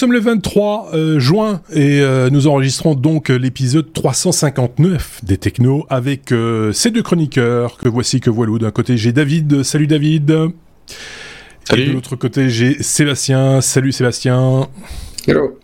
Nous sommes le 23 euh, juin et euh, nous enregistrons donc l'épisode 359 des Technos avec euh, ces deux chroniqueurs que voici que voilà. D'un côté j'ai David, salut David. Salut. Et de l'autre côté j'ai Sébastien, salut Sébastien. Hello.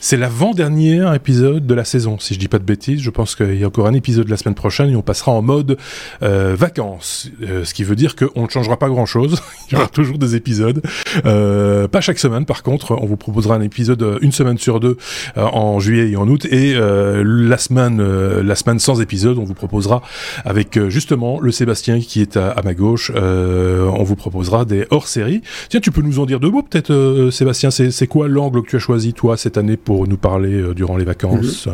C'est l'avant-dernier épisode de la saison, si je dis pas de bêtises. Je pense qu'il y a encore un épisode la semaine prochaine et on passera en mode euh, vacances. Euh, ce qui veut dire qu'on ne changera pas grand-chose. Il y aura toujours des épisodes. Euh, pas chaque semaine, par contre. On vous proposera un épisode une semaine sur deux en juillet et en août. Et la semaine, la semaine sans épisode, on vous proposera avec justement le Sébastien qui est à, à ma gauche. on vous proposera des hors-séries. Tiens, tu peux nous en dire deux mots peut-être, Sébastien. C'est quoi l'angle que tu as choisi toi cette année? Pour nous parler euh, durant les vacances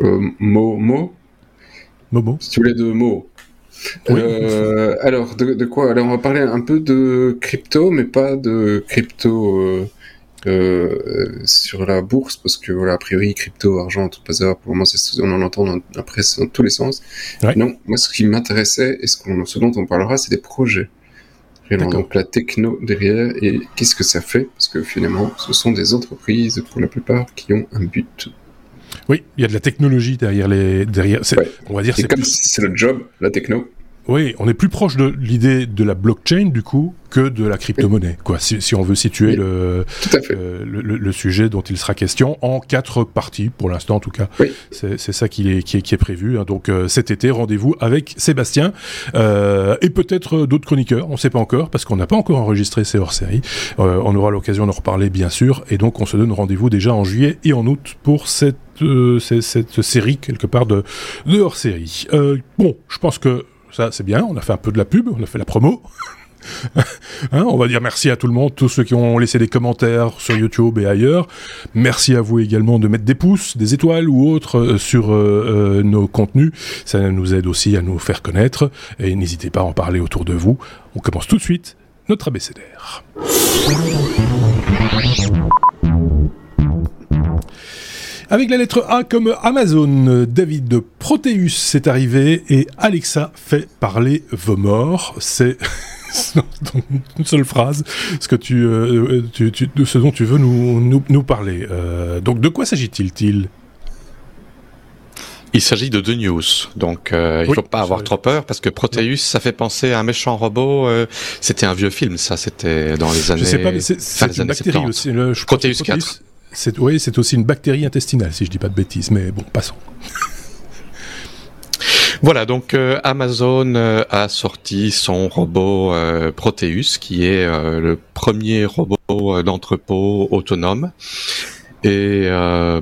Euh, mot, mot Momo Si tu voulais de mots. Oui. Euh, alors, de, de quoi? Alors, on va parler un peu de crypto, mais pas de crypto euh, euh, sur la bourse, parce que, voilà, a priori, crypto, argent, tout bazar, pour le moment, on en entend dans la presse dans tous les sens. Ouais. Non, moi, ce qui m'intéressait, et ce dont on parlera, c'est des projets. Réellement, donc la techno derrière, et qu'est-ce que ça fait? Parce que finalement, ce sont des entreprises, pour la plupart, qui ont un but. Oui, il y a de la technologie derrière les derrière. Ouais. On va dire c'est comme c'est le job, la techno, Oui, on est plus proche de l'idée de la blockchain du coup que de la crypto-monnaie, quoi. Si, si on veut situer Oui. le, euh, le, le- le sujet dont il sera question en quatre parties pour l'instant en tout cas. Oui. C'est ça qui est, qui est, qui est prévu. hein. Donc euh, cet été, rendez-vous avec Sébastien euh, et peut-être euh, d'autres chroniqueurs. On ne sait pas encore parce qu'on n'a pas encore enregistré ces hors-séries. Euh, on aura l'occasion d'en reparler bien sûr. Et donc on se donne rendez-vous déjà en juillet et en août pour cette euh, cette, cette série quelque part de, de hors-série. Euh, bon, je pense que ça c'est bien. On a fait un peu de la pub, on a fait la promo. Hein, on va dire merci à tout le monde, tous ceux qui ont laissé des commentaires sur YouTube et ailleurs. Merci à vous également de mettre des pouces, des étoiles ou autres euh, sur euh, euh, nos contenus. Ça nous aide aussi à nous faire connaître. Et n'hésitez pas à en parler autour de vous. On commence tout de suite notre abécédaire. Avec la lettre A comme Amazon, David Proteus est arrivé et Alexa fait parler vos morts. C'est une seule phrase ce que tu, euh, tu- tu- de ce dont tu veux nous, nous, nous parler. Euh, donc de quoi s'agit-il il Il s'agit de deux news, donc euh, il Oui, faut pas avoir trop peur parce que Proteus, ça fait penser à un méchant robot. euh, c'était un vieux film, ça. C'était dans les années. Je sais pas, mais c'est fin c'est des une années bactérie 70. aussi. le- je Proteus que 4. C'est oui, c'est aussi une bactérie intestinale, si je dis pas de bêtises. Mais bon, passons. Voilà, donc euh, Amazon euh, a sorti son robot euh, Proteus, qui est le premier robot d'entrepôt autonome, et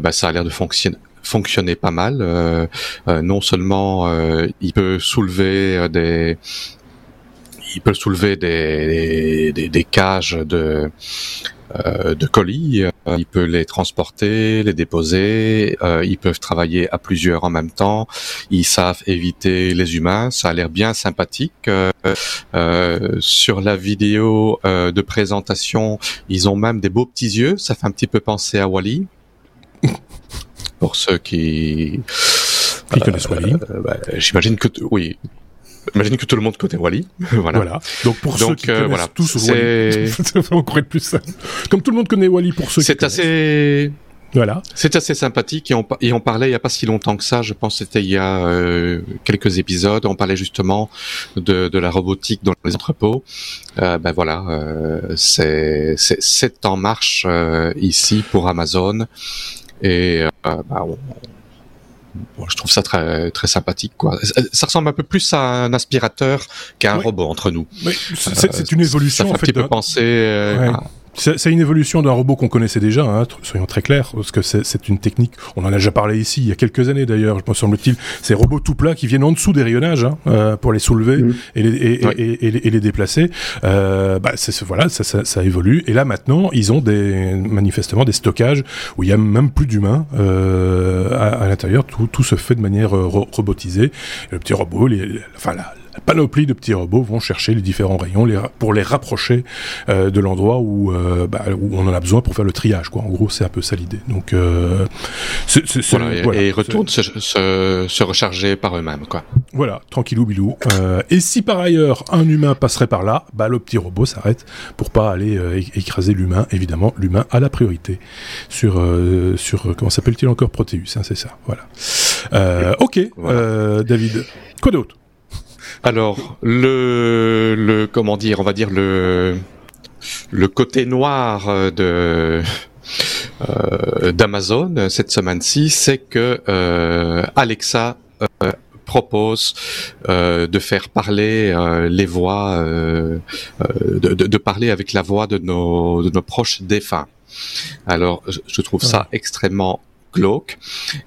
bah, ça a l'air de fonctionner pas mal. Non seulement il peut soulever des il peut soulever des, des, des cages de euh, de colis, euh, il peut les transporter, les déposer, euh, ils peuvent travailler à plusieurs en même temps, ils savent éviter les humains, ça a l'air bien sympathique. Euh, euh, sur la vidéo euh, de présentation, ils ont même des beaux petits yeux, ça fait un petit peu penser à Wally. Pour ceux qui, Qui connaissent Wally. bah, j'imagine que oui, j'imagine que tout le monde connaît Wally. voilà. Voilà. Donc pour ceux qui euh, connaissent voilà. tous C'est- Wally, encore être plus simple. Comme tout le monde connaît Wally pour ceux qui C'est assez, Voilà. C'est assez sympathique et on, et on parlait il y a pas si longtemps que ça, je pense que c'était il y a euh, quelques épisodes, on parlait justement de, de la robotique dans les entrepôts. Euh, ben voilà, euh, c'est en marche euh, ici pour Amazon et euh, ben, on- bon, je trouve ça très très sympathique quoi. Ça, ça ressemble un peu plus à un aspirateur qu'à un robot entre nous. Mais c'est une évolution Ça fait en un petit peu penser. euh, Ouais. à- C'est c'est une évolution d'un robot qu'on connaissait déjà, hein, soyons très clairs, parce que c'est c'est une technique, on en a déjà parlé ici il y a quelques années d'ailleurs, me semble-t-il, ces robots tout plats qui viennent en dessous des rayonnages hein, euh, pour les soulever Mhm. et, les, et, et- Ouais. et- et les, et les déplacer. Euh, bah, voilà, ça, ça, ça évolue. Et là maintenant, ils ont des manifestement des stockages où il y a même plus d'humains euh, à, à l'intérieur. Tout, tout se fait de manière euh, ro- robotisée. Et le petit robot, les- les- enfin la, panoplie de petits robots vont chercher les différents rayons les, pour les rapprocher euh, de l'endroit où, euh, bah, où on en a besoin pour faire le triage. Quoi. En gros, c'est un peu ça l'idée. Donc, euh, c'est, c'est, voilà, voilà, et ils retournent se, se, se, recharger par eux-mêmes. Quoi. Voilà, tranquillou bilou. Euh, et si par ailleurs un humain passerait par là, bah, le petit robot s'arrête pour pas aller écraser l'humain. Évidemment, l'humain a la priorité sur, euh, sur comment s'appelle-t-il encore? Proteus, hein, c'est ça. Voilà. ok, voilà. David. Quoi d'autre? Alors, le, le, comment dire, on va dire le, le côté noir de, euh, d'Amazon cette semaine-ci, c'est que euh, Alexa euh, propose euh, de faire parler euh, les voix, euh, de, de, de, parler avec la voix de nos, de nos proches défunts. Alors, je trouve ça extrêmement glauque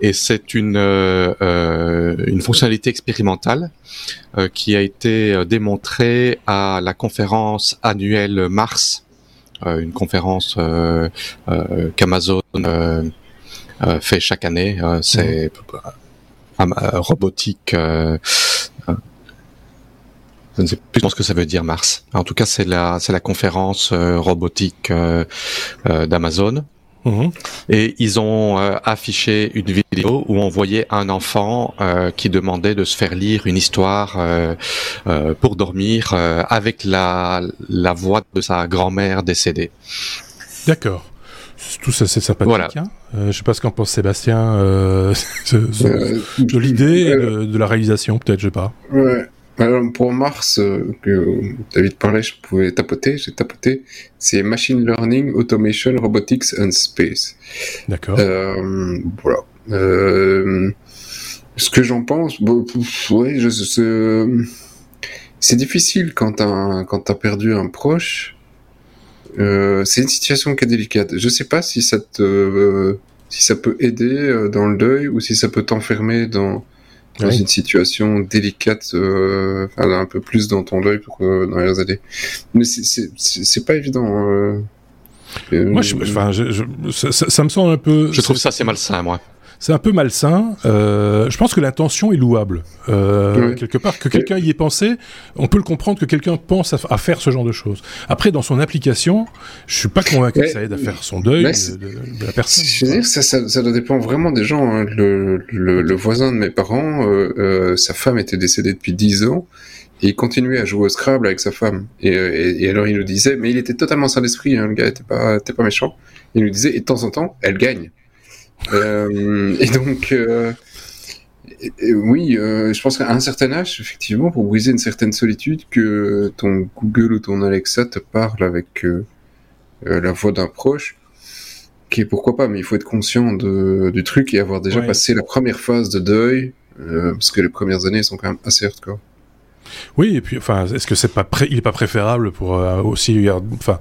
et c'est une euh, euh, une fonctionnalité expérimentale euh, qui a été démontrée à la conférence annuelle Mars, une conférence qu'Amazon fait chaque année. c'est mmh. robotique. je ne sais plus ce que ça veut dire Mars. En tout cas, c'est la c'est la conférence robotique d'Amazon Mmh. Et ils ont euh, affiché une vidéo où on voyait un enfant euh, qui demandait de se faire lire une histoire euh, euh pour dormir euh, avec la, la voix de sa grand-mère décédée. D'accord. Tout ça, c'est sympathique. Voilà. Hein euh, je sais pas ce qu'en pense Sébastien de, de l'idée, de, de, la réalisation, peut-être, je sais pas. Ouais. Alors pour Mars, euh, que David parlait, je pouvais tapoter, j'ai tapoté. C'est Machine Learning, Automation, Robotics and Space. D'accord. Euh, voilà. Euh, ce que j'en pense, bon, ouais, c'est difficile quand t'as quand t'as perdu un proche. Euh, c'est une situation qui est délicate. Je sais pas si ça te si ça peut aider euh, dans le deuil ou si ça peut t'enfermer dans dans oui. une situation délicate, euh, un peu plus dans ton deuil pour euh, dans les années. Mais c'est pas évident. Euh, moi, je, enfin, je, je, ça, ça, me semble un peu. Je trouve ça assez malsain, moi c'est un peu malsain. Euh, je pense que l'intention est louable. Euh, oui. Quelque part, que quelqu'un y ait pensé, on peut le comprendre que quelqu'un pense à, à, faire ce genre de choses. Après, dans son application, je suis pas convaincu que ça aide à faire son deuil de, de, la personne. Je veux dire, ça, ça, ça dépend vraiment des gens. Hein. Le, le, le, voisin de mes parents, euh, euh, sa femme était décédée depuis 10 ans. Et il continuait à jouer au Scrabble avec sa femme. Et, et, et alors il nous disait, mais il était totalement sans l'esprit, hein, le gars était pas, était pas méchant. Il nous disait, et de temps en temps, elle gagne. Euh, et donc, euh, et, oui, euh, je pense qu'à un certain âge, effectivement, pour briser une certaine solitude, que ton Google ou ton Alexa te parle avec la voix d'un proche, qui est pourquoi pas, mais il faut être conscient de, du truc et avoir déjà ouais. passé la première phase de deuil, euh, parce que les premières années sont quand même assez hardcore. Oui, et puis, enfin, est-ce que c'est pas pré... il est pas préférable pour euh, aussi, enfin,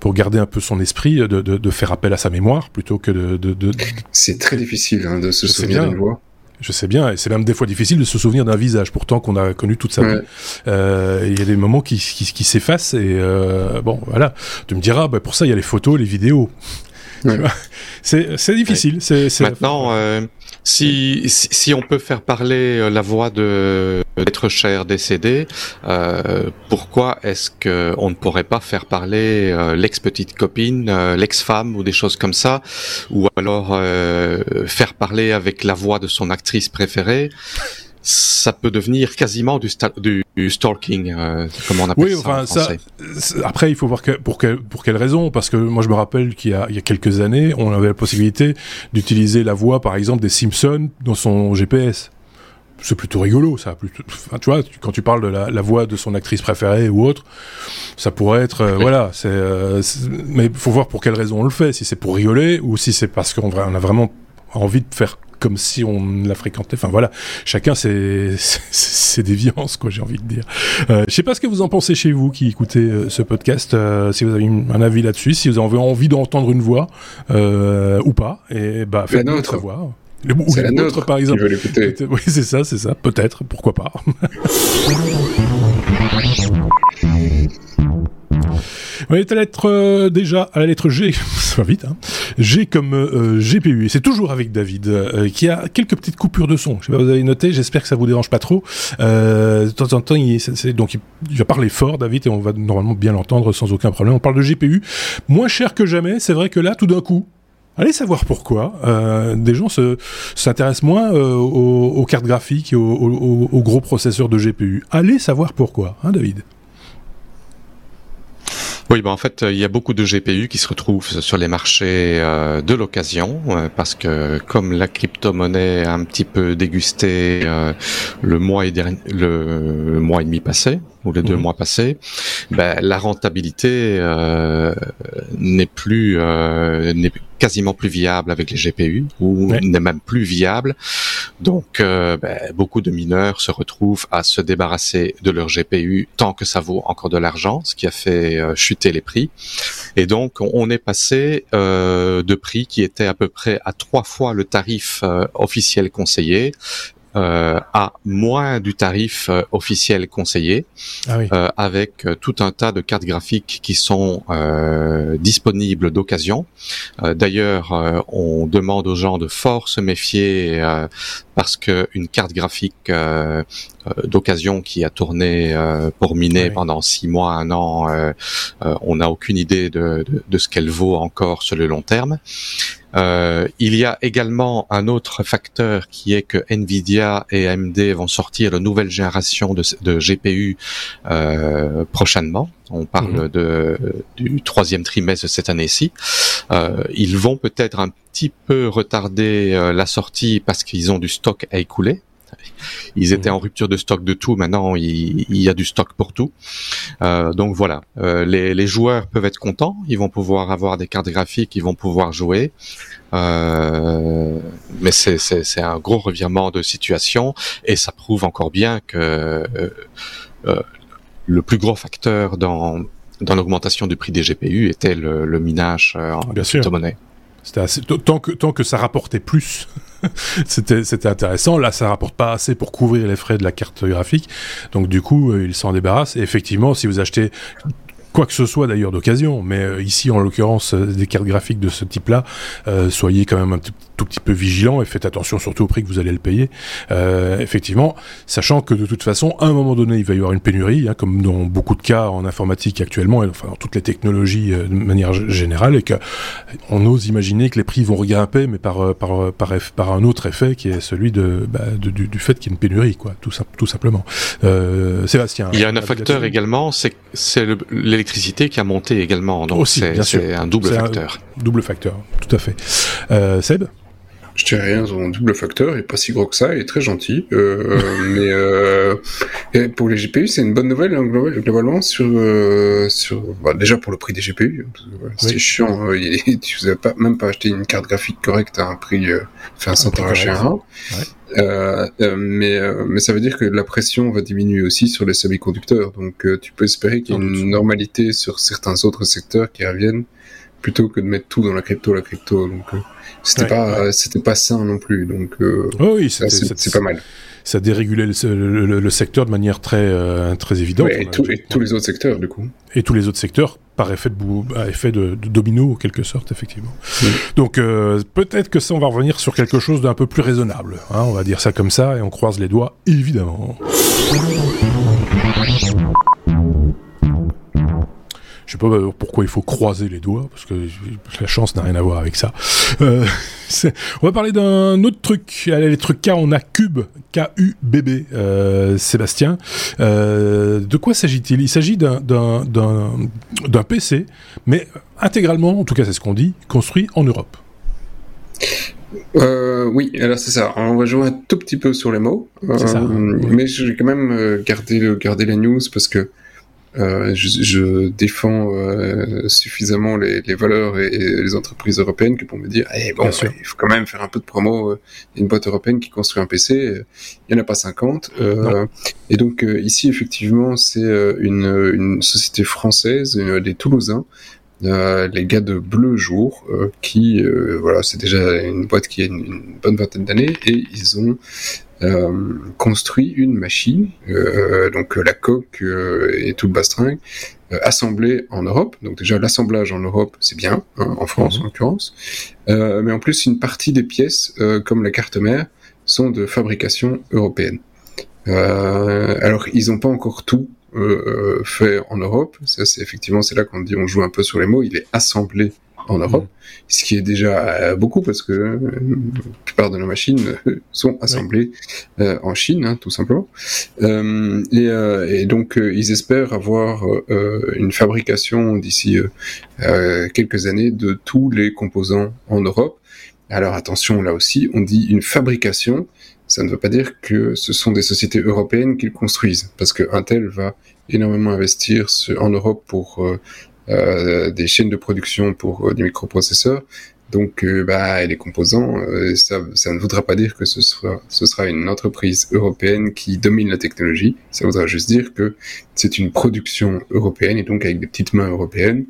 pour garder un peu son esprit, de, de, de, faire appel à sa mémoire plutôt que de. C'est très difficile hein, de se Je souvenir d'une voix. Je sais bien, et c'est même des fois difficile de se souvenir d'un visage, pourtant qu'on a connu toute sa vie. Euh, il y a des moments qui, qui, qui s'effacent, et euh, bon, voilà. Tu me diras, bah, pour ça, il y a les photos, les vidéos. C'est difficile. Ouais. C'est Maintenant, euh, si, si, si on peut faire parler euh, la voix de d'être cher décédé, euh, pourquoi est-ce que on ne pourrait pas faire parler euh, l'ex petite copine, euh, l'ex femme ou des choses comme ça, ou alors euh, faire parler avec la voix de son actrice préférée? Ça peut devenir quasiment du, du, du stalking, euh, comme on appelle oui, enfin, ça. après, il faut voir que, pour, que, pour quelle raison, parce que moi je me rappelle qu'il y, y, a quelques années, on avait la possibilité d'utiliser la voix, par exemple, des Simpsons dans son GPS. C'est plutôt rigolo, ça. Plutôt, enfin, tu vois, quand tu parles de la, la, voix de son actrice préférée ou autre, ça pourrait être, euh, oui. voilà. C'est, euh, mais il faut voir pour quelle raison on le fait. Si c'est pour rigoler ou si c'est parce qu'on a vraiment envie de faire comme si on la fréquentait. Enfin voilà, chacun ses, ses déviances, quoi, j'ai envie de dire. Euh, je sais pas ce que vous en pensez chez vous qui écoutez euh, ce podcast, euh, si vous avez un avis là-dessus, si vous avez envie d'entendre une voix euh, ou pas, et bah faites notre voix. Le, ou la nôtre, par exemple. Oui, c'est ça, c'est ça. Peut-être, pourquoi pas. Est à la lettre euh, déjà à la lettre G, ça va vite. Hein. G comme euh, GPU et c'est toujours avec David euh, qui a quelques petites coupures de son. Je sais pas, vous avez noté. J'espère que ça vous dérange pas trop. de temps en temps, il, donc il, va parler fort, David, et on va normalement bien l'entendre sans aucun problème. On parle de GPU, moins cher que jamais. C'est vrai que là, tout d'un coup, Allez savoir pourquoi. Euh, des gens s'intéressent moins euh, aux, cartes graphiques et aux, aux, gros processeurs de GPU. Allez savoir pourquoi, hein, David? Oui, ben en fait, il y a beaucoup de GPU qui se retrouvent sur les marchés euh, de l'occasion euh, parce que comme la crypto-monnaie a un petit peu dégusté euh, le mois et le mois et demi passé ou les deux mhm. mois passés, ben, la rentabilité n'est plus n'est quasiment plus viable avec les GPU ou n'est même plus viable. Donc, euh, ben, beaucoup de mineurs se retrouvent à se débarrasser de leur GPU tant que ça vaut encore de l'argent, ce qui a fait euh, chuter les prix. Et donc, on est passé euh, de prix qui étaient à peu près à trois fois le tarif officiel conseillé euh, à moins du tarif euh, officiel conseillé, ah euh, avec tout un tas de cartes graphiques qui sont disponibles d'occasion. D'ailleurs, on demande aux gens de fort se méfier parce que une carte graphique d'occasion qui a tourné pour miner pendant six mois, un an, on n'a aucune idée de, de, de ce qu'elle vaut encore sur le long terme. Euh, il y a également un autre facteur qui est que Nvidia et AMD vont sortir de nouvelle génération de, de GPU euh, prochainement. On parle mhm. de, du troisième trimestre de cette année-ci. Euh, ils vont peut-être un petit peu retarder la sortie parce qu'ils ont du stock à écouler. Ils étaient en rupture de stock de tout. Maintenant, il, y a du stock pour tout. Euh, donc voilà, euh, les, joueurs peuvent être contents. Ils vont pouvoir avoir des cartes graphiques, ils vont pouvoir jouer. Euh, mais c'est un gros revirement de situation et ça prouve encore bien que le plus gros facteur dans dans l'augmentation du prix des GPU était le, minage en crypto-monnaie. Tant que ça rapportait plus, c'était intéressant. Là, ça rapporte pas assez pour couvrir les frais de la carte graphique. Donc du coup, euh, ils s'en débarrassent. Et effectivement, si vous achetez quoi que ce soit d'ailleurs d'occasion, mais euh, ici en l'occurrence euh, des cartes graphiques de ce type-là, soyez quand même un tout, petit peu vigilant et faites attention surtout au prix que vous allez le payer. effectivement, sachant que de toute façon, à un moment donné, il va y avoir une pénurie, hein, comme dans beaucoup de cas en informatique actuellement, et enfin dans toutes les technologies de manière générale, et que on ose imaginer que les prix vont regrimper, mais par par par, par un autre effet qui est celui de, bah, du, du, fait qu'il y ait une pénurie, quoi, tout, tout simplement. Sébastien. Il y a un facteur également, c'est c'est l'électricité qui a monté également. Donc c'est un double facteur. double facteur, tout à fait. Euh, Seb? Je dirais rien, son double facteur il est pas si gros que ça, il est très gentil. Euh, mais euh, pour les GPU, c'est une bonne nouvelle hein, globalement sur euh, sur bah, déjà pour le prix des GPU. C'est chiant, euh, tu n'avez pas même pas acheté une carte graphique correcte à un prix, euh, enfin sans t'arracher un. Euh, euh, mais, euh, mais ça veut dire que la pression va diminuer aussi sur les semi-conducteurs. Donc tu peux espérer qu'il y ait une normalité sur certains autres secteurs qui reviennent plutôt que de mettre tout dans la crypto, la crypto. Donc c'était pas c'était pas sain non plus. Donc oh oui, c'est pas mal. Ça dérégulait le, le, secteur de manière très très évidente. et, tous les autres secteurs du coup. Et tous les autres secteurs par effet de, effet de, domino, en quelque sorte, effectivement. Donc euh, peut-être que ça, on va revenir sur quelque chose d'un peu plus raisonnable. Hein, on va dire ça comme ça, et on croise les doigts, évidemment. Je sais pas pourquoi il faut croiser les doigts, parce que la chance n'a rien à voir avec ça. Euh, on va parler d'un autre truc. Allez, les trucs K, on a Cube, K-U-B-B, euh, Sébastien. Euh, de quoi s'agit-il? Il, s'agit d'un PC, mais intégralement, en tout cas c'est ce qu'on dit, construit en Europe. Euh, oui, alors c'est ça. On va jouer un tout petit peu sur les mots, ça, mais je vais quand même garder, garder les news parce que euh, je, je, défends euh, suffisamment les, les, valeurs et, les entreprises européennes que pour me dire, eh, bon, il faut quand même faire un peu de promo. Euh, une boîte européenne qui construit un PC, il n'y en a pas 50. et donc ici, effectivement, c'est une, une, société française, des Toulousains, les gars de Bleu Jour, qui, voilà, c'est déjà une boîte qui a une, une bonne vingtaine d'années, et ils ont construit une machine, donc la coque et tout le bastringue, assemblée en Europe. Donc déjà l'assemblage en Europe, c'est bien, hein, en France mhm. en l'occurrence. mais en plus, une partie des pièces, comme la carte mère, sont de fabrication européenne. alors ils n'ont pas encore tout euh, fait en Europe. Ça, c'est effectivement, c'est là qu'on dit, on joue un peu sur les mots. Il est assemblé en Europe, mm. ce qui est déjà euh, beaucoup parce que euh, la plupart de nos machines sont assemblées en Chine, hein, tout simplement. Et, et, donc, ils espèrent avoir une fabrication d'ici quelques années de tous les composants en Europe. Alors attention, là aussi, on dit une fabrication, ça ne veut pas dire que ce sont des sociétés européennes qui le construisent, parce que Intel va énormément investir en Europe pour euh, euh, des chaînes de production pour euh, des microprocesseurs. Donc, bah, les composants, ça, ça, ne voudra pas dire que ce sera, ce sera une entreprise européenne qui domine la technologie. Ça voudra juste dire que c'est une production européenne et donc avec des petites mains européennes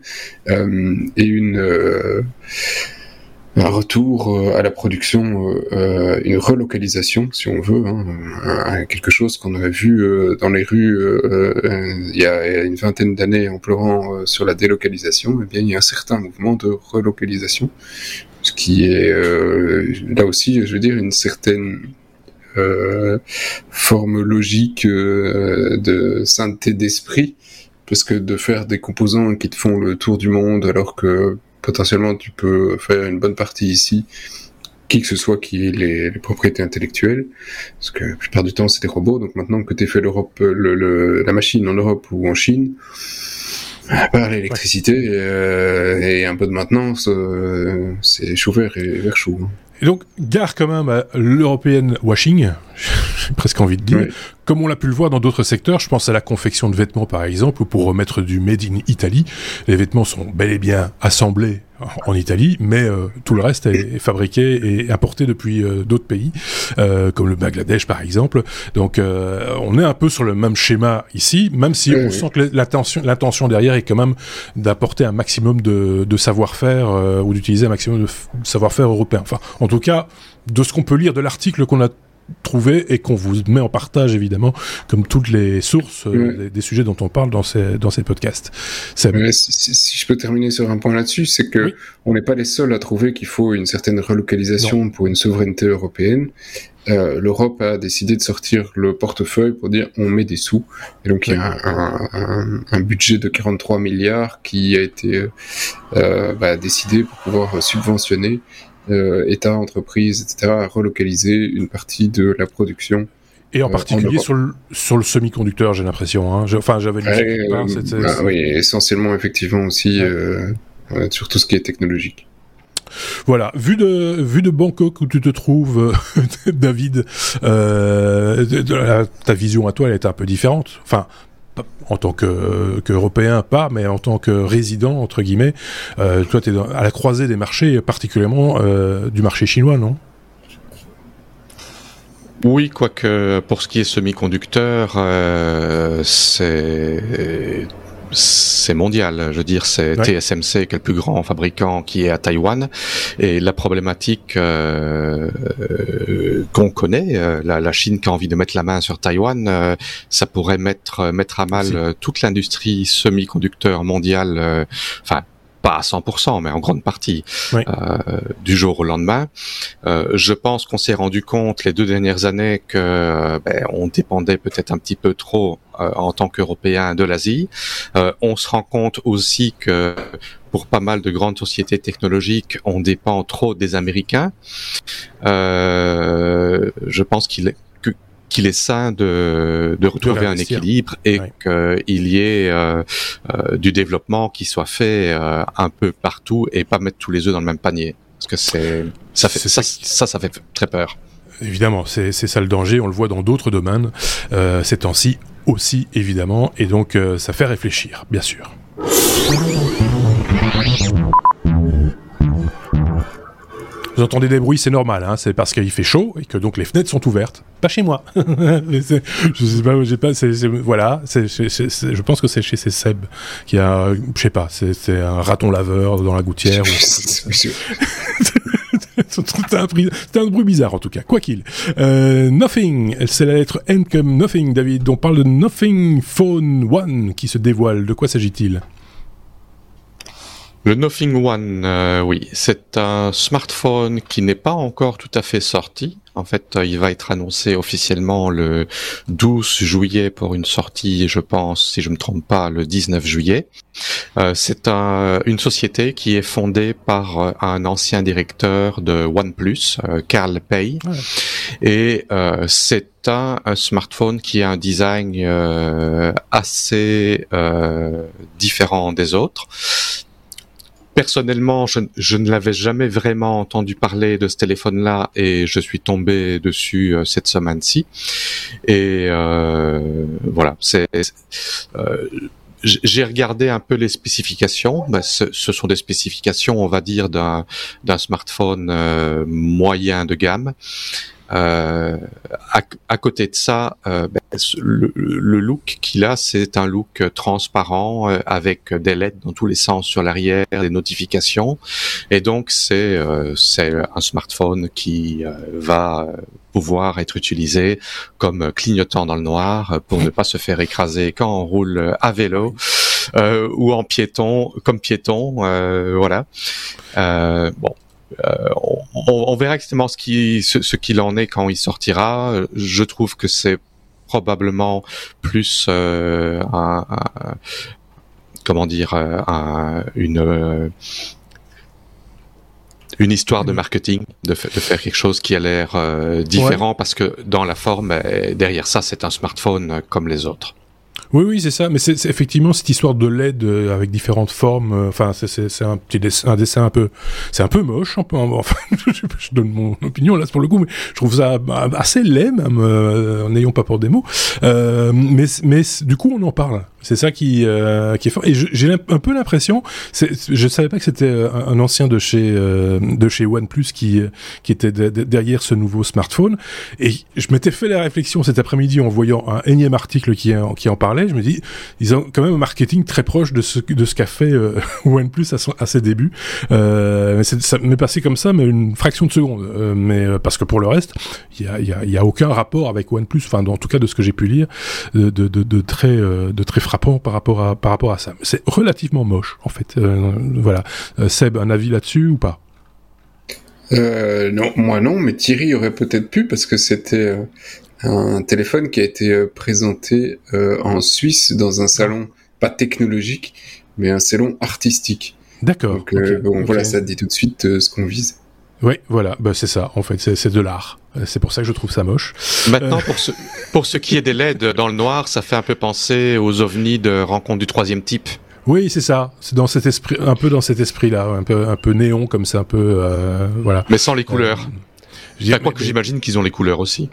et une un retour euh, à la production, euh, euh, une relocalisation, si on veut, hein, quelque chose qu'on avait vu dans les rues il y a une vingtaine d'années en pleurant sur la délocalisation. Eh bien, il y a un certain mouvement de relocalisation, ce qui est là aussi, je veux dire, une certaine forme logique de sainteté d'esprit parce que de faire des composants qui te font le tour du monde alors que potentiellement tu peux faire une bonne partie ici, qui que ce soit qui ait les, propriétés intellectuelles, parce que la plupart du temps c'est des robots, donc maintenant que tu fait l'Europe, le, la machine en Europe ou en Chine, par l'électricité euh, et, un peu de maintenance, euh, c'est chou vert et vert chou. Hein. Et donc, gare quand même à l'européenne washing, j'ai presque envie de dire, comme on l'a pu le voir dans d'autres secteurs, je pense à la confection de vêtements par exemple, ou pour remettre du Made in Italy, les vêtements sont bel et bien assemblés en Italie, mais euh, tout le reste est, fabriqué et importé depuis euh, d'autres pays, euh, comme le Bangladesh par exemple. Donc on est un peu sur le même schéma ici, même si on sent que l'intention derrière est quand même d'apporter un maximum de, de savoir-faire ou d'utiliser un maximum de savoir-faire européen. Enfin, en tout cas, de ce qu'on peut lire de l'article qu'on a trouvé et qu'on vous met en partage évidemment comme toutes les sources euh, des, sujets dont on parle dans ces dans ces podcasts. si, je peux terminer sur un point là-dessus, c'est que on n'est pas les seuls à trouver qu'il faut une certaine relocalisation pour une souveraineté européenne. Euh, L'Europe a décidé de sortir le portefeuille pour dire on met des sous. Et donc il y a un, un, un, budget de 43 milliards qui a été euh, bah, décidé pour pouvoir subventionner État, entreprise, etc., à relocaliser une partie de la production. Et en euh, particulier sur, le, sur le semi-conducteur, j'ai l'impression. Hein. Enfin, j'avais lu euh, bah Oui, essentiellement, effectivement, aussi, sur tout ce qui est technologique. Voilà, vu de vue de Bangkok où tu te trouves, David, euh, ta vision à toi, elle est un peu différente. Enfin, en tant qu'Européen, pas, mais en tant que résident, entre guillemets, euh, toi, tu es à la croisée des marchés, particulièrement euh, du marché chinois, non? Oui, quoique pour ce qui est semi-conducteur, euh, c'est c'est mondial. Je veux dire, c'est TSMC qui est le plus grand fabricant qui est à Taïwan. Et la problématique euh, qu'on connaît, euh, la, Chine qui a envie de mettre la main sur Taïwan, euh, ça pourrait mettre mettre à mal toute l'industrie semi-conducteur mondiale. Enfin pas à 100%, mais en grande partie, euh, du jour au lendemain. Euh, je pense qu'on s'est rendu compte les deux dernières années que euh, ben, on dépendait peut-être un petit peu trop en tant qu'Européens de l'Asie. on se rend compte aussi que pour pas mal de grandes sociétés technologiques, on dépend trop des Américains. je pense qu'il est qu'il est sain de, de retrouver un équilibre et qu'il y ait euh, euh, du développement qui soit fait euh, un peu partout et pas mettre tous les œufs dans le même panier. Parce que c'est ça fait ça, ça, ça fait très peur. Évidemment, c'est ça le danger. On le voit dans d'autres domaines ces temps-ci aussi évidemment, et donc ça fait réfléchir, bien sûr. Vous entendez des bruits, c'est normal, hein, c'est parce qu'il fait chaud et que donc les fenêtres sont ouvertes. Pas chez moi. je sais pas, j'ai pas, c'est, voilà, c'est, je pense que c'est chez Seb qui a, je sais pas, c'est, un raton laveur dans la gouttière. C'était un, un, bruit bizarre en tout cas, quoi qu'il. Euh, nothing, c'est la lettre N comme Nothing, David. On parle de Nothing Phone One qui se dévoile. De quoi s'agit-il? Le Nothing One, euh, oui, c'est un smartphone qui n'est pas encore tout à fait sorti. En fait, il va être annoncé officiellement le 12 juillet pour une sortie, je pense, si je me trompe pas, le 19 juillet. Euh, c'est un, une société qui est fondée par euh, un ancien directeur de OnePlus, euh, Carl Pei, et euh, c'est un, un, smartphone qui a un design euh, assez différent des autres personnellement, je, ne l'avais jamais vraiment entendu parler de ce téléphone-là et je suis tombé dessus euh, cette semaine-ci. Et euh, voilà, c'est. Euh, j'ai regardé un peu les spécifications. Ben, ce, ce, sont des spécifications, on va dire, d'un smartphone moyen de gamme. Euh, à, à, côté de ça, euh, ben, le, le, look qu'il a, c'est un look transparent euh, avec des LED dans tous les sens sur l'arrière, des notifications, et donc c'est euh, c'est un smartphone qui va pouvoir être utilisé comme clignotant dans le noir pour ne pas se faire écraser quand on roule à vélo. Euh, ou en piéton, comme piéton, voilà. bon, euh, on, on, verra exactement ce qui ce, qu'il en est quand il sortira. Je trouve que c'est probablement plus euh, un, comment dire un, une une histoire de marketing, de, de, faire quelque chose qui a l'air euh, différent parce que dans la forme, derrière ça, c'est un smartphone comme les autres. Oui, oui, c'est ça. Mais c'est effectivement cette histoire de LED euh, avec différentes formes. Euh, enfin, c'est un petit dessin, un dessin un peu, c'est un peu moche. Un peu, enfin, je, donne mon opinion là pour le coup, mais je trouve ça bah, assez laid, même euh, n'ayons pas peur des mots. Euh, mais, mais du coup, on en parle. C'est ça qui, euh, qui est fort. Et j'ai un peu l'impression, je savais pas que c'était euh, un, ancien de chez euh, de chez OnePlus qui qui était derrière ce nouveau smartphone. Et je m'étais fait la réflexion cet après-midi en voyant un énième article qui en, qui en parlait. Je me dis, ils ont quand même un marketing très proche de ce de ce qu'a fait OnePlus à, ses débuts. Ça m'est passé comme ça, mais une fraction de seconde. mais parce que pour le reste, il y a, y, y a aucun rapport avec OnePlus. Enfin, en tout cas de ce que j'ai pu lire, de, de très de très frappant par rapport à, par rapport à ça. C'est relativement moche, en fait. Euh, voilà. Euh, Seb, un avis là-dessus ou pas? Euh, Non, moi non, mais Thierry aurait peut-être pu parce que c'était un téléphone qui a été présenté en Suisse dans un salon pas technologique, mais un salon artistique. D'accord. Donc bon, voilà, ça dit tout de suite ce qu'on vise. Oui, voilà, bah, c'est ça, en fait, c'est de l'art. Euh, c'est pour ça que je trouve ça moche. Maintenant, euh. pour, ce, pour ce qui est des LED dans le noir, ça fait un peu penser aux ovnis de rencontre du troisième type. Oui, c'est ça. C'est dans cet esprit, un peu dans cet esprit-là, un peu, un peu néon comme ça, un peu, euh, voilà. Mais sans les couleurs. Euh, enfin, quoi que j'imagine qu'ils ont les couleurs aussi.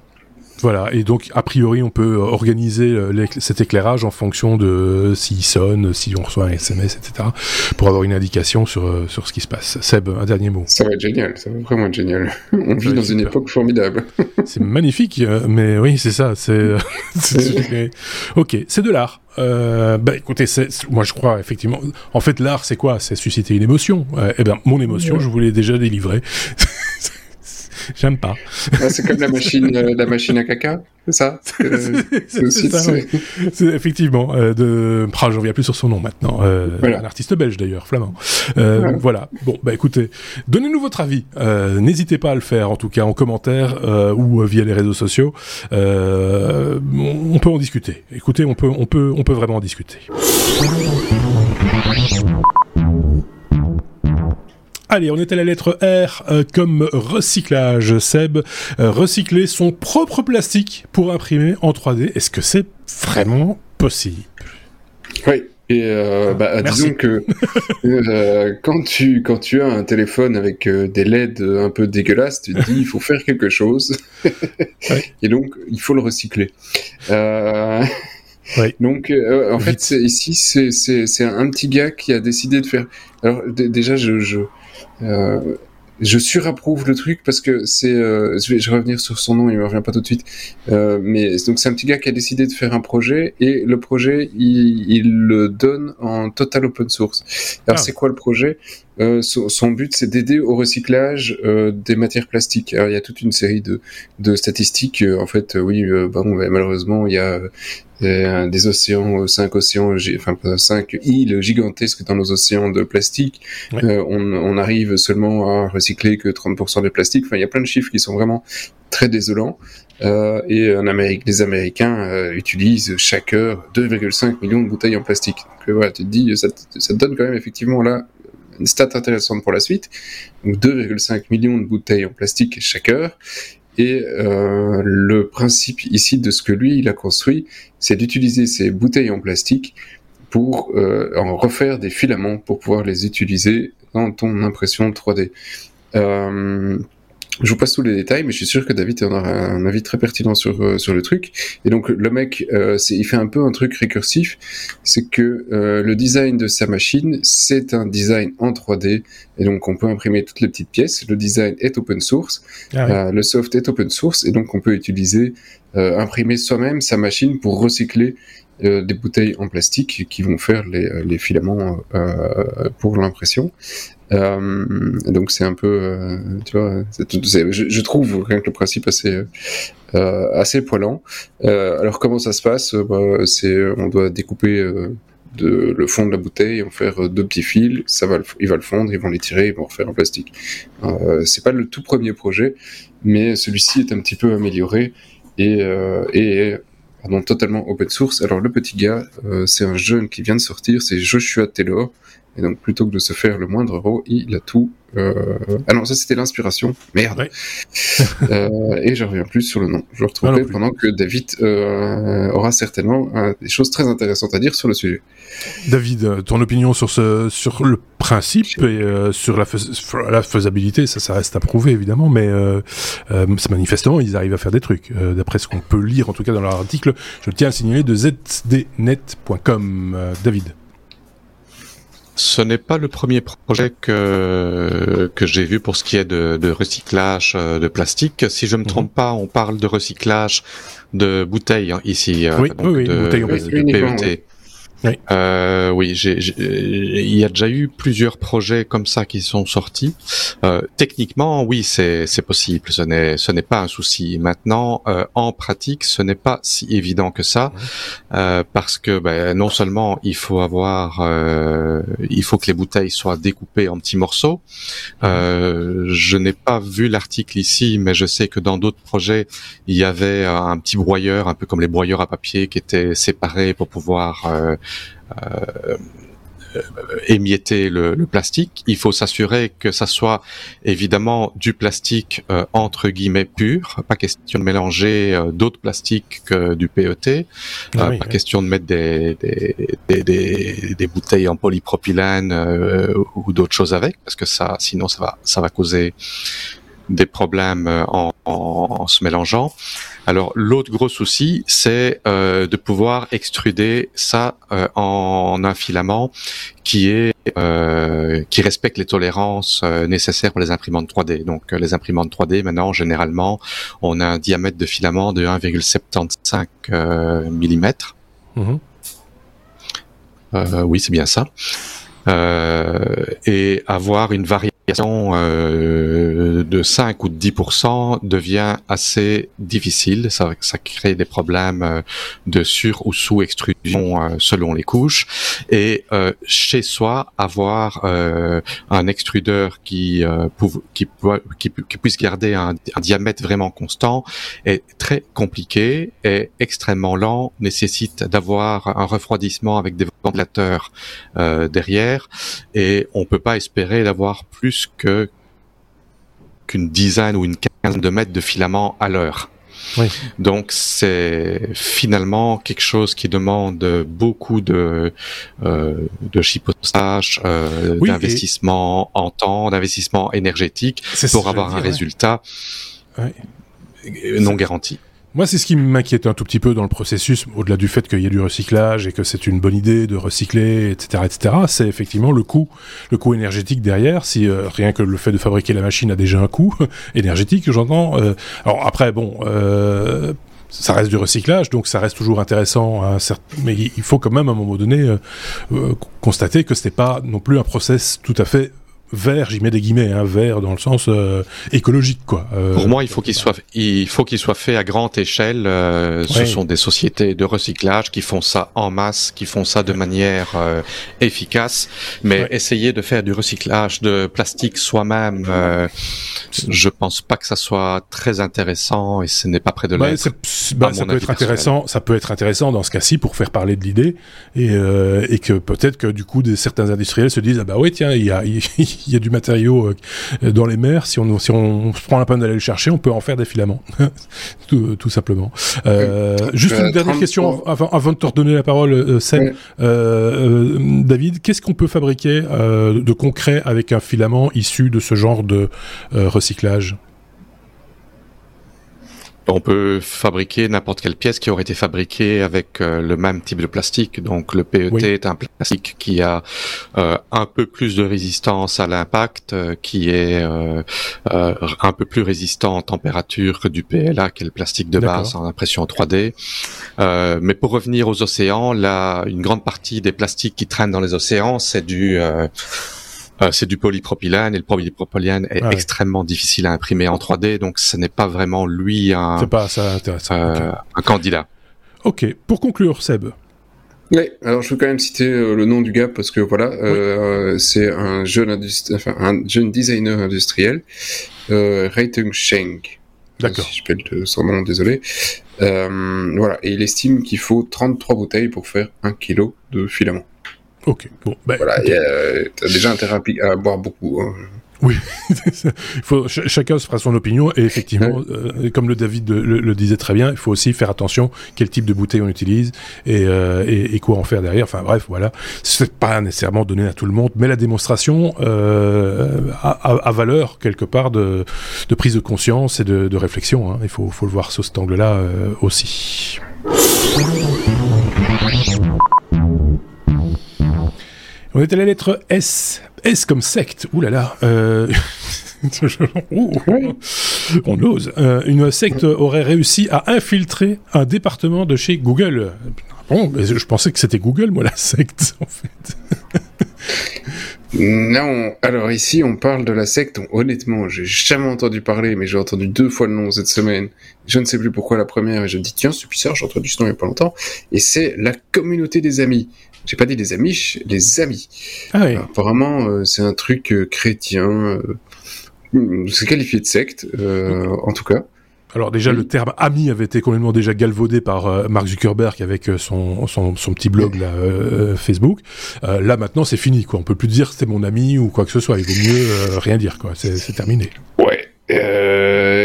Voilà, et donc a priori on peut organiser euh, cet éclairage en fonction de s'il sonne, si on reçoit un SMS, etc., pour avoir une indication sur, euh, sur ce qui se passe. Seb, un dernier mot. Ça va être génial, ça va vraiment être génial. On vit dans une époque formidable. c'est magnifique, euh, mais oui, c'est ça. C'est ok, c'est de l'art. Euh, bah écoutez, moi je crois effectivement. En fait, l'art, c'est quoi? C'est susciter une émotion. eh ben, mon émotion, je vous l'ai déjà délivrée. J'aime pas. c'est comme la machine, euh, la machine à caca, c'est ça C'est aussi ça, C'est effectivement euh, de. Ah, j'en viens plus sur son nom maintenant. Euh, Un artiste belge d'ailleurs, flamand. Euh, voilà. Bon, bah écoutez, donnez-nous votre avis. Euh, n'hésitez pas à le faire, en tout cas en commentaire ou via les réseaux sociaux. on peut en discuter. Écoutez, on peut, on peut, on peut vraiment en discuter. Allez, on est à la lettre R euh, comme recyclage. Seb, euh, recycler son propre plastique pour imprimer en 3D. Est-ce que c'est vraiment possible? Oui. Et euh, bah, disons que quand tu quand tu as un téléphone avec des LED un peu dégueulasses, tu te dis il faut faire quelque chose. Et donc il faut le recycler. Donc, en fait, ici, c'est un petit gars qui a décidé de faire. Alors, déjà, je, je, euh, je surapprouve le truc parce que c'est, euh, je, vais, je revenir sur son nom, il me revient pas tout de suite. Euh, mais donc c'est un petit gars qui a décidé de faire un projet et le projet il, il le donne en total open source. Alors ah. c'est quoi le projet? Euh, son, but, c'est d'aider au recyclage euh, des matières plastiques. Alors, il y a toute une série de, de statistiques. Euh, en fait, oui, bon, malheureusement, il y a des océans, cinq océans, enfin cinq îles gigantesques dans nos océans de plastique. on, on, arrive seulement à recycler que 30% des plastiques. Enfin, il y a plein de chiffres qui sont vraiment très désolants. Euh, et en Amérique, les Américains euh, utilisent chaque heure 2,5 millions de bouteilles en plastique. Donc voilà, tu te dis, ça, ça te donne quand même effectivement là une stat intéressante pour la suite. Donc 2,5 millions de bouteilles en plastique chaque heure. Et euh, le principe ici de ce que lui il a construit, c'est d'utiliser ces bouteilles en plastique pour euh, en refaire des filaments pour pouvoir les utiliser dans ton impression 3D. Euh, je vous passe tous les détails, mais je suis sûr que David en aura un avis très pertinent sur euh, sur le truc. Et donc le mec, euh, il fait un peu un truc récursif, c'est que euh, le design de sa machine, c'est un design en 3D, et donc on peut imprimer toutes les petites pièces. Le design est open source, ah le soft est open source, et donc on peut utiliser, imprimer soi-même sa machine pour recycler des bouteilles en plastique qui vont faire les, les filaments euh, pour l'impression. Euh, donc c'est un peu, euh, tu vois, je, trouve rien que le principe assez euh, assez poilant. alors comment ça se passe? Bah, C'est on doit découper le fond de la bouteille, en faire deux petits fils, ça va, il va le fondre, ils vont les tirer, ils vont refaire en plastique. Euh, c'est pas le tout premier projet, mais celui-ci est un petit peu amélioré et, pardon, totalement open source. Alors le petit gars, c'est un jeune qui vient de sortir, c'est Joshua Taylor. Et donc, plutôt que de se faire le moindre euro, il a tout. Euh... Ah non, ça c'était l'inspiration. Merde. euh, et je reviens plus sur le nom. Je le retrouverai pendant que David euh, aura certainement euh, des choses très intéressantes à dire sur le sujet. David, ton opinion sur ce, sur le principe et sur la, la, faisabilité, ça, ça reste à prouver évidemment, mais manifestement ils arrivent à faire des trucs. D'après ce qu'on peut lire, en tout cas dans leur article, je tiens à signaler de zdnet.com. David. Ce n'est pas le premier projet que que j'ai vu pour ce qui est de, de recyclage euh, de plastique. Si je me trompe mhm. pas, on parle de recyclage de bouteilles hein, ici, euh, oui, donc oui, de, bouteilles de PET. Oui, euh, oui j'ai, il y a déjà eu plusieurs projets comme ça qui sont sortis. Euh, techniquement, oui, c'est, c'est possible. Ce n'est, ce n'est pas un souci. Maintenant, euh, en pratique, ce n'est pas si évident que ça, euh, parce que ben, non seulement il faut avoir, euh, il faut que les bouteilles soient découpées en petits morceaux. Euh, je n'ai pas vu l'article ici, mais je sais que dans d'autres projets, il y avait un petit broyeur, un peu comme les broyeurs à papier, qui étaient séparés pour pouvoir euh, émietter le, le, plastique. Il faut s'assurer que ça soit évidemment du plastique euh, entre guillemets pur, pas question de mélanger euh, d'autres plastiques que du PET, ah pas question de mettre des, des, des, des, bouteilles en polypropylène ou d'autres choses avec, parce que ça, sinon ça va, ça va causer des problèmes en, en se mélangeant. Alors l'autre gros souci, c'est euh, de pouvoir extruder ça euh, en, un filament qui est euh, qui respecte les tolérances euh, nécessaires pour les imprimantes 3D. Donc les imprimantes 3D maintenant généralement on a un diamètre de filament de 1,75 mm. Mmh. oui, c'est bien ça. Et avoir une variation euh, de 5 ou de 10% devient assez difficile. Ça, ça crée des problèmes euh, de sur ou sous-extrusion euh, selon les couches. Et euh, chez soi, avoir un extrudeur qui, qui, qui, qui, puisse garder un, un, diamètre vraiment constant est très compliqué, est extrêmement lent, nécessite d'avoir un refroidissement avec des ventilateurs derrière, et on peut pas espérer d'avoir plus que qu'une dizaine ou une quinzaine de mètres de filament à l'heure. Donc c'est finalement quelque chose qui demande beaucoup de euh, de chipotage, euh, d'investissement en temps, d'investissement énergétique pour avoir un résultat non garanti. Moi, c'est ce qui m'inquiète un tout petit peu dans le processus, au-delà du fait qu'il y ait du recyclage et que c'est une bonne idée de recycler, etc., etc. C'est effectivement le coût, le coût énergétique derrière. Si euh, rien que le fait de fabriquer la machine a déjà un coût énergétique, j'entends. Euh, alors après, bon. Euh, ça reste du recyclage, donc ça reste toujours intéressant, hein, mais il faut quand même à un moment donné constater que ce n'est pas non plus un process tout à fait vert, j'y mets des guillemets, hein, vert dans le sens euh, écologique, quoi. Euh, Pour moi, il faut qu'il soit, il faut qu'il soit fait à grande échelle. Euh, ce sont des sociétés de recyclage qui font ça en masse, qui font ça de manière euh, efficace. Mais essayer de faire du recyclage de plastique soi-même, je pense pas que ça soit très intéressant et ce n'est pas près de l'être. Bah, ça peut être intéressant. Ça peut être intéressant dans ce cas-ci pour faire parler de l'idée et, et que peut-être que du coup, des, certains industriels se disent ah bah oui tiens il y a il y a du matériau euh, dans les mers. Si on si on se prend la peine d'aller le chercher on peut en faire des filaments. Tout, tout, simplement. Euh, juste une dernière question avant, avant de te redonner la parole euh, Seb. Euh, David qu'est-ce qu'on peut fabriquer de concret avec un filament issu de ce genre de recyclage? On peut fabriquer n'importe quelle pièce qui aurait été fabriquée avec euh, le même type de plastique. Donc le PET est un plastique qui a euh, un peu plus de résistance à l'impact, euh, qui est un peu plus résistant en température que du PLA, qui est le plastique de base en impression 3D. mais pour revenir aux océans, là, une grande partie des plastiques qui traînent dans les océans, c'est du euh, c'est du polypropylène et le polypropylène est extrêmement difficile à imprimer en 3D, donc ce n'est pas vraiment lui un, pas ça intéressant. Euh, un candidat. Ok, pour conclure, Seb. Oui, alors je veux quand même citer euh, le nom du gars parce que voilà, c'est un jeune enfin, un jeune designer industriel, euh, Reitung Sheng. D'accord. Si je peux son nom, désolé. voilà, et il estime qu'il faut 33 bouteilles pour faire un kilo de filament. Ok, bon. Ben, voilà, t'as déjà intérêt à, boire beaucoup. Hein. Oui, il faut, chacun se fera son opinion et effectivement, euh, comme le David le, disait très bien, il faut aussi faire attention quel type de bouteille on utilise et, euh, et, quoi en faire derrière. Enfin bref, voilà, c'est pas nécessairement donné à tout le monde, mais la démonstration euh, a, valeur quelque part de, de, prise de conscience et de, de réflexion. Hein. Il faut, faut, le voir sous cet angle-là euh, aussi. On est à la lettre S. S comme secte. Ouh là là. Euh... on ose. Euh, une secte aurait réussi à infiltrer un département de chez Google. Bon, mais je pensais que c'était Google, moi, la secte, en fait. non, alors ici, on parle de la secte. Honnêtement, j'ai jamais entendu parler, mais j'ai entendu deux fois le nom cette semaine. Je ne sais plus pourquoi la première, et je me dis, tiens, c'est bizarre, j'ai entendu ce nom il y a pas longtemps. Et c'est la communauté des amis. J'ai pas dit les amis, les amis. Ah oui. apparemment, euh, c'est un truc euh, chrétien. Euh, c'est qualifié de secte, en tout cas. Alors déjà, le terme ami avait été complètement déjà galvaudé par Mark Zuckerberg avec son, son, son petit blog là, Facebook. là maintenant, c'est fini. Quoi. On peut plus dire c'est mon ami ou quoi que ce soit. Il vaut mieux rien dire. Quoi. C'est, terminé. Ouais.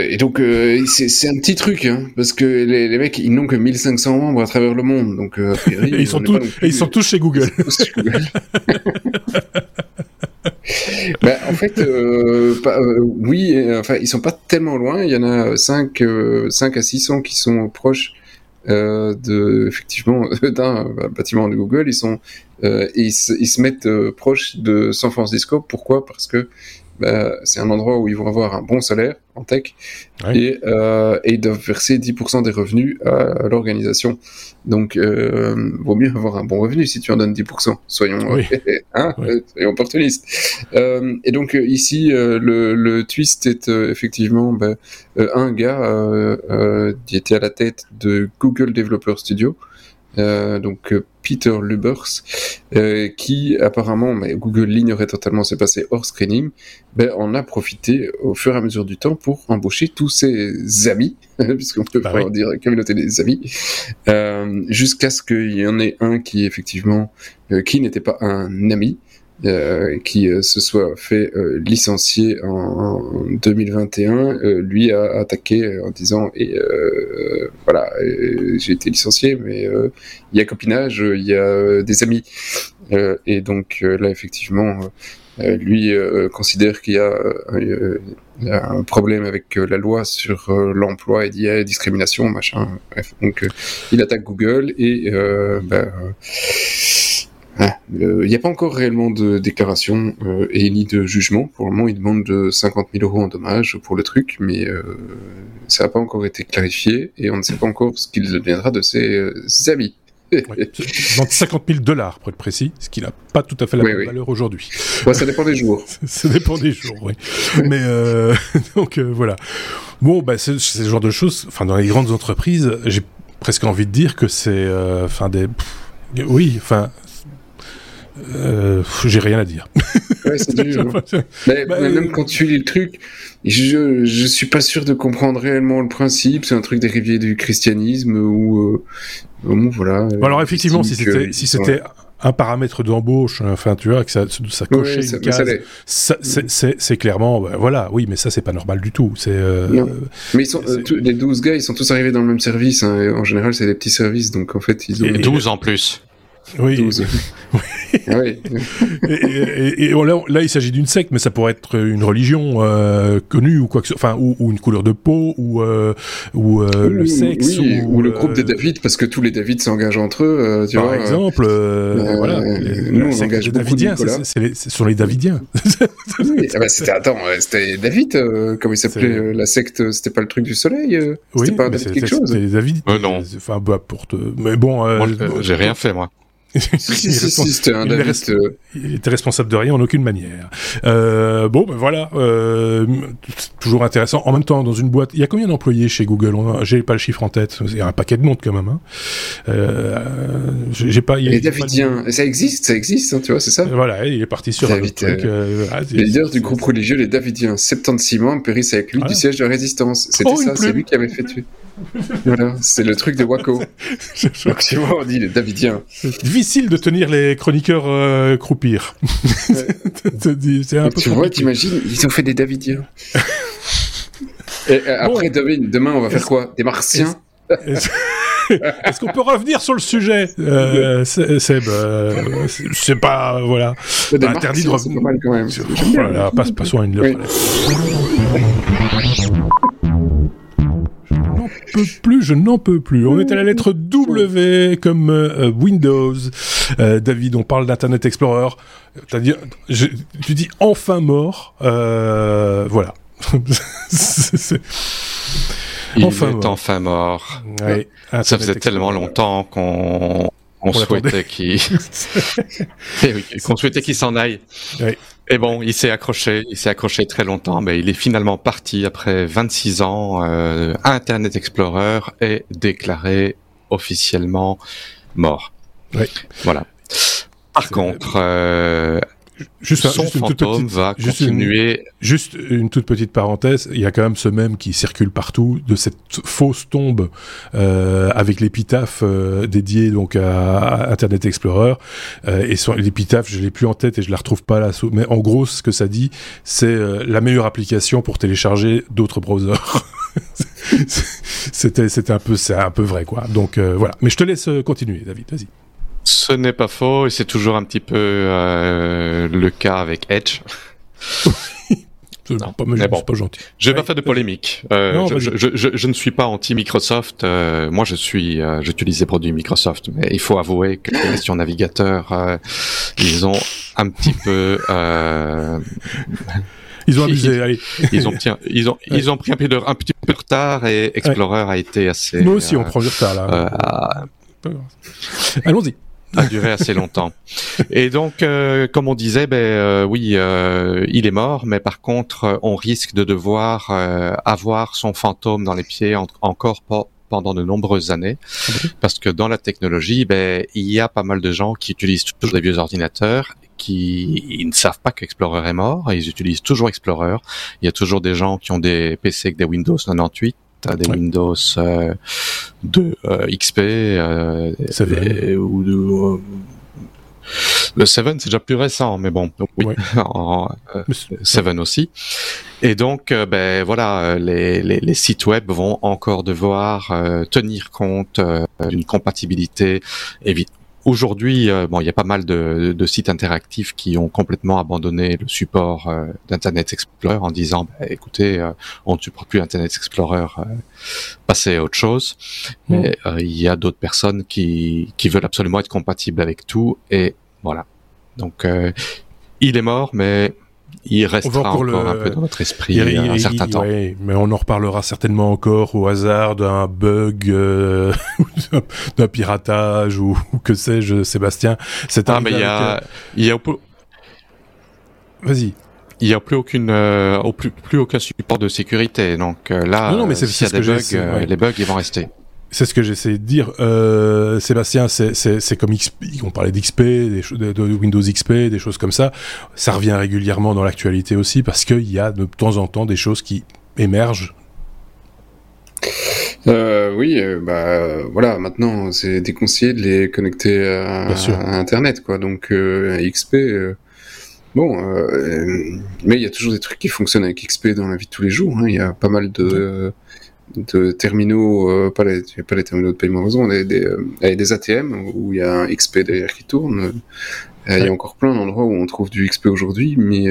Et donc euh, c'est un petit truc, hein, parce que les, les mecs ils n'ont que 1500 membres à travers le monde, donc euh, et ils sont tous et ils sont tous chez Google. bah, en fait, euh, euh, oui, enfin ils sont pas tellement loin. Il y en a 5 5 à 600 qui sont proches de effectivement d'un bâtiment de Google. Ils sont ils, ils, se mettent proches de San Francisco. Pourquoi? Parce que bah, c'est un endroit où ils vont avoir un bon salaire en tech et, euh, et, ils doivent verser 10% des revenus à, l'organisation. Donc, euh, vaut mieux avoir un bon revenu si tu en donnes 10%. Soyons, hein, soyons opportunistes. Euh, et donc euh, ici, euh, le, le, twist est euh, effectivement bah, un gars qui était à la tête de Google Developer Studio. Euh, donc euh, Peter Lubers, euh, qui apparemment, mais Google l'ignorait totalement, c'est passé hors screening, ben, on a profité au fur et à mesure du temps pour embaucher tous ses amis, puisqu'on peut bah pas dire communauté des amis, jusqu'à ce qu'il y en ait un qui effectivement, qui n'était pas un ami, euh, qui euh, se soit fait euh, licencier en, 2021, lui a attaqué en disant et voilà j'ai été licencié mais il y a copinage, il y a des amis. Et donc là effectivement lui considère qu'il y a un problème avec la loi sur l'emploi et il y a discrimination machin bref. Donc il attaque Google et ben, il euh, n'y a pas encore réellement de déclaration euh, et ni de jugement. Pour le moment, il demande de 50 000 euros en dommages pour le truc, mais euh, ça n'a pas encore été clarifié et on ne sait pas encore ce qu'il deviendra de ses, amis. Ouais, 50 000 dollars pour être précis, ce qui n'a pas tout à fait la même valeur aujourd'hui. ça dépend des jours. ça dépend des jours, oui. Mais donc voilà. Bon, bah, c'est ce genre de choses. Enfin, dans les grandes entreprises, j'ai presque envie de dire que c'est, enfin des, oui, enfin euh, j'ai rien à dire. Ouais, c'est dur. Hein. mais, bah, même quand tu lis le truc, je, je suis pas sûr de comprendre réellement le principe. C'est un truc dérivé du christianisme ou, euh, voilà. alors effectivement, si c'était si c'était un paramètre d'embauche, enfin tu vois, que ça, ça cochait une case, c'est clairement, bah, voilà, oui, mais ça c'est pas normal du tout. C'est. Euh, mais ils sont, les 12 gars, ils sont tous arrivés dans le même service. Hein, en général, c'est des petits services, donc en fait, ils ont. Et 12 en plus. Oui. Oui. et, là, il s'agit d'une secte, mais ça pourrait être une religion euh, connue ou quoi que ce enfin, ou, une couleur de peau, ou euh, ou euh, le sexe, ou, le groupe des David, parce que tous les David s'engagent entre eux. Tu par exemple, voilà. nous, on engage beaucoup Davidiens, ce sont les Davidiens. oui, ah bah, c'était attends, c'était David, comment il s'appelait la secte C'était pas le truc du soleil C'était pas David quelque chose C'était David. non. Enfin, bah, pour te... mais bon. j'ai rien fait moi il, était responsable de rien en aucune manière. Euh, bon, ben voilà, euh, toujours intéressant. En même temps, dans une boîte, il y a combien d'employés chez Google? J'ai pas le chiffre en tête. Il y a un paquet de monde quand même. Hein. Euh, j'ai pas. Les Davidiens, ça existe, ça existe, hein, tu vois, c'est ça? Voilà, il est parti sur David, un truc. Euh, ah, leader du groupe religieux les Davidiens, 76 mois, périssent avec lui du siège de résistance. C'était oh, ça, c'est lui qui avait fait tuer. Voilà, c'est le truc de Waco. Donc tu vois, on dit les Davidiens. C'est difficile de tenir les chroniqueurs euh, croupir. c'est un peu tu vois, t'imagines, ils ont fait des Davidiens. Et euh, après, demain, on va faire quoi? Des Martiens? Est-ce qu'on peut revenir sur le sujet, euh, Seb euh, C'est pas voilà interdit de revenir. quand même. Voilà, passe, passons à une. Oui peux plus, je n'en peux plus. On est à la lettre W comme euh, Windows. Euh, David, on parle d'Internet Explorer. Dit, tu dis enfin mort. Euh, voilà. Il enfin est mort. enfin mort. Ça faisait tellement longtemps qu'on souhaitait qu'il eh qu'on souhaitait qu'il s'en aille. Et bon, il s'est accroché, il s'est accroché très longtemps, mais il est finalement parti après 26 ans. Euh, Internet Explorer est déclaré officiellement mort. Oui. Voilà. Par contre, euh, Juste, son fantôme va continuer. juste une toute petite parenthèse, il y a quand même ce même qui circule partout de cette fausse tombe euh, avec l'épitaphe euh, dédiée donc à, Internet Explorer euh, et l'épitaphe, je l'ai plus en tête et je la retrouve pas là. Mais en gros, ce que ça dit, c'est la meilleure application pour télécharger d'autres browsers. c'était c'était un peu c'est un peu vrai quoi. Donc voilà. Mais je te laisse continuer, David. Vas-y. Ce n'est pas faux, et c'est toujours un petit peu euh, le cas avec Edge. non, pas, mais bon, pas gentil. Je vais pas faire de polémique. Euh, je, ne suis pas anti Microsoft. Euh, moi, je suis, j'utilise les produits Microsoft, mais il faut avouer que les questions navigateurs, ils ont un petit peu. Ils ont abusé, allez. Ils ont, ils ont, ils ont pris un, peu de, un petit peu de retard et Explorer a été assez. Nous aussi, on prend du retard là. Allons-y a duré assez longtemps. Et donc, euh, comme on disait, ben euh, oui, euh, il est mort, mais par contre, on risque de devoir avoir son fantôme dans les pieds encore pendant de nombreuses années, parce que dans la technologie, ben il y a pas mal de gens qui utilisent toujours des vieux ordinateurs qui ils ne savent pas qu'Explorer est mort, ils utilisent toujours Explorer. Il y a toujours des gens qui ont des PC avec des Windows 98 T'as des Windows euh, de euh, XP euh, ou de, euh, le 7 c'est déjà plus récent, mais bon, oui, en, 7 aussi. Et donc, ben voilà, les, les, les, sites web vont encore devoir tenir compte d'une compatibilité Aujourd'hui, euh, bon, il y a pas mal de, de, sites interactifs qui ont complètement abandonné le support euh, d'Internet Explorer en disant, bah, écoutez, euh, on ne supporte plus Internet Explorer, passez à autre chose. Mm. Mais il y a d'autres personnes qui, qui veulent absolument être compatibles avec tout, et voilà. Donc, il est mort, mais il restera encore, un peu dans notre esprit un certain temps. mais on en reparlera certainement encore au hasard d'un bug, euh, d'un piratage ou, que sais-je, Sébastien. C'est ah, mais il y a, il y a Vas-y. Il n'y a plus aucune, euh, plus, plus aucun support de sécurité. Donc euh, là, non, non, mais c'est, y a des bugs, euh, les bugs, ils vont rester. C'est ce que j'essaie de dire, euh, Sébastien. C'est comme XP, on parlait d'XP, de, de, Windows XP, des choses comme ça. Ça revient régulièrement dans l'actualité aussi parce qu'il y a de temps en temps des choses qui émergent. Euh, oui, euh, bah voilà. Maintenant, c'est déconseillé de les connecter à, Internet, quoi. Donc XP. Bon, mais il y a toujours des trucs qui fonctionnent avec XP dans la vie de tous les jours. Hein. Il y a pas mal de de terminaux, euh, pas, les, pas les terminaux de paiement raison, des, des, euh, des ATM où il y a un XP derrière qui tourne. Euh, il y a encore plein d'endroits où on trouve du XP aujourd'hui, mais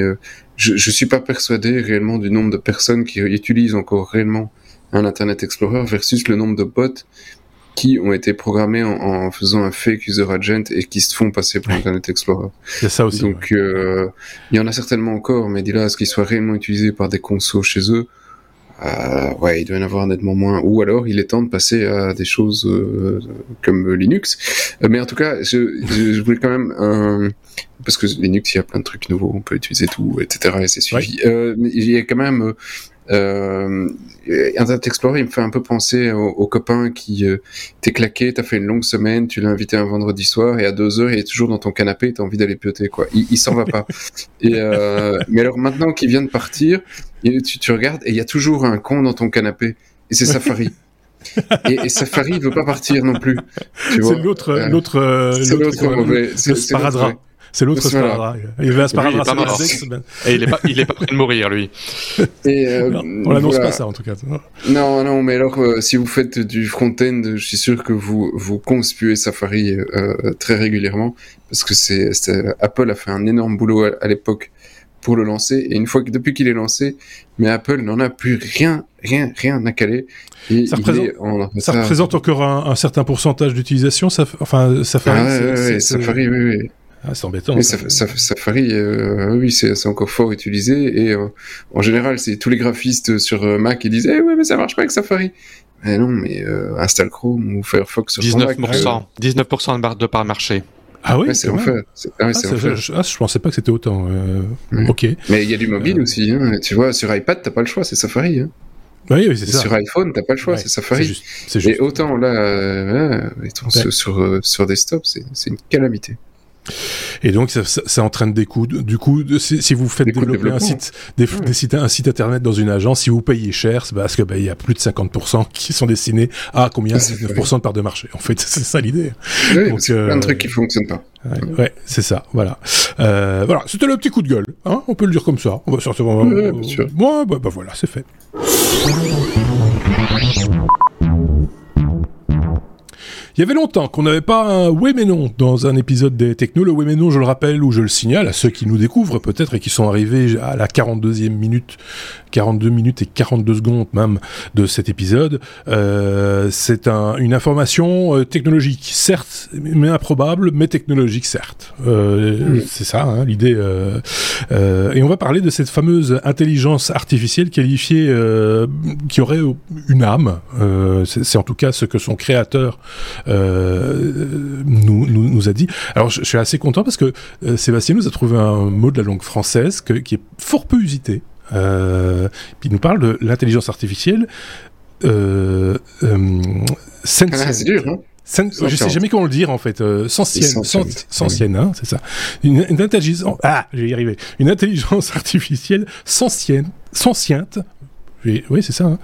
je, je suis pas persuadé réellement du nombre de personnes qui utilisent encore réellement un Internet Explorer versus le nombre de bots qui ont été programmés en, faisant un fake user agent et qui se font passer pour Internet Explorer. C'est ça aussi. Donc, il y en a certainement encore, mais dis là, ce qu'ils soient réellement utilisés par des consos chez eux, euh, ouais, il doit y en avoir nettement moins. Ou alors, il est temps de passer à des choses euh, comme Linux. Euh, mais en tout cas, je, je, voulais quand même un... parce que Linux, il y a plein de trucs nouveaux, on peut utiliser tout, etc. Et c'est suivi. Euh, mais il y a quand même euh, Internet Explorer, il me fait un peu penser au, copain qui euh, t'es claqué, t'as fait une longue semaine, tu l'as invité un vendredi soir et à deux heures il est toujours dans ton canapé, t'as envie d'aller pioter quoi. Il, il s'en va pas. Et euh, mais alors maintenant qu'il vient de partir, tu, tu regardes et il y a toujours un con dans ton canapé et c'est Safari. et, et, Safari il veut pas partir non plus. C'est l'autre, euh, l'autre, euh, l'autre mauvais. C'est c'est l'autre sparadrap. Il va sparadrap Et il est pas, il est pas prêt de mourir, lui. Et euh, on l'annonce pas ça, en tout cas. Non, non, mais alors, euh, si vous faites du front-end, je suis sûr que vous, vous conspuez Safari euh, très régulièrement, parce que c'est, Apple a fait un énorme boulot à, l'époque pour le lancer, et une fois que, depuis qu'il est lancé, mais Apple n'en a plus rien, rien, rien à caler. Et ça, représente, ça, représente encore un, certain pourcentage d'utilisation, ça, enfin, Safari. Ah, ouais, ouais, Safari, oui, oui. Ah, c'est embêtant. Mais Safari, euh, oui, c'est encore fort utilisé. Et euh, en général, c'est tous les graphistes sur euh, Mac qui disent Eh ouais, mais ça marche pas avec Safari. Mais non, mais installe Chrome ou Firefox sur 19%, Mac, 19% de barre de part marché. Ah oui, c'est en fait. Ah, ah, je, ah, je, pensais pas que c'était autant. Ok. Mais il y a du mobile aussi. Hein. Tu vois, sur iPad, t'as pas le choix, c'est Safari. Hein. Oui, oui c'est ça. Sur iPhone, t'as pas le choix, c'est Safari. Juste, juste. Et autant là, sur, sur desktop, c'est une calamité. Et donc, ça, ça, entraîne des coûts. Du coup, si, vous faites développer un site, des, sites, un site internet dans une agence, si vous payez cher, c'est parce que bah, il y a plus de 50% qui sont destinés à combien? 9% de part de marché. En fait, c'est ça l'idée. Oui, donc, euh, plein de trucs qui fonctionnent pas. Ouais, c'est ça. Voilà. Euh, voilà. C'était le petit coup de gueule. Hein on peut le dire comme ça. On va sortir. Bien sûr. bah, bah voilà, c'est fait. Il y avait longtemps qu'on n'avait pas un oui mais non dans un épisode des technos. Le oui mais non, je le rappelle ou je le signale à ceux qui nous découvrent peut-être et qui sont arrivés à la 42e minute, 42 minutes et 42 secondes même de cet épisode. Euh, c'est un, une information euh, technologique, certes, mais improbable, mais technologique, certes. Euh, C'est ça, hein, l'idée. Euh, euh, et on va parler de cette fameuse intelligence artificielle qualifiée qui aurait une âme. c'est en tout cas ce que son créateur euh, nous, nous, nous, a dit. Alors je, suis assez content parce que euh, Sébastien nous a trouvé un mot de la langue française que, qui est fort peu usité. Euh, il nous parle de l'intelligence artificielle. Euh, euh, ah, c'est dur, hein je sais jamais comment le dire en fait. Euh, sensienne, sensienne, hein, c'est ça. Une, une intelligence. Ah, j'ai y arrivé. Une intelligence artificielle sensienne, sensiente, oui, c'est ça, hein.